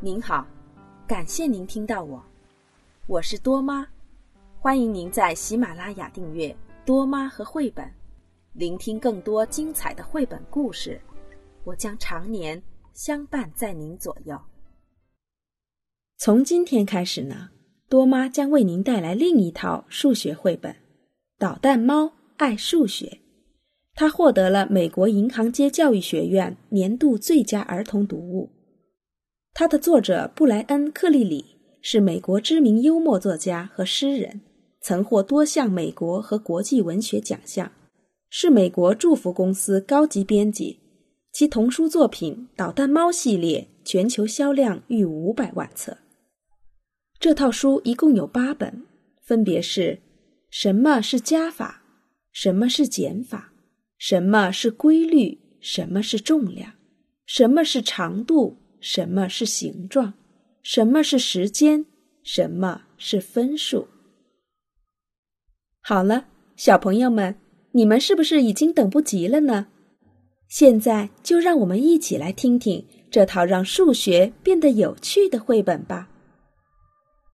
您好，感谢您听到我，我是多妈，欢迎您在喜马拉雅订阅多妈和绘本，聆听更多精彩的绘本故事。我将常年相伴在您左右。从今天开始呢，多妈将为您带来另一套数学绘本《捣蛋猫爱数学》。它获得了美国银行街教育学院年度最佳儿童读物。它的作者布莱恩·克利里是美国知名幽默作家和诗人，曾获多项美国和国际文学奖项，是美国祝福公司高级编辑。其童书作品《捣蛋猫》系列全球销量逾五百万册。这套书一共有八本，分别是：什么是加法？什么是减法？什么是规律？什么是重量？什么是长度？什么是形状？什么是时间？什么是分数？好了，小朋友们，你们是不是已经等不及了呢？现在就让我们一起来听听这套让数学变得有趣的绘本吧。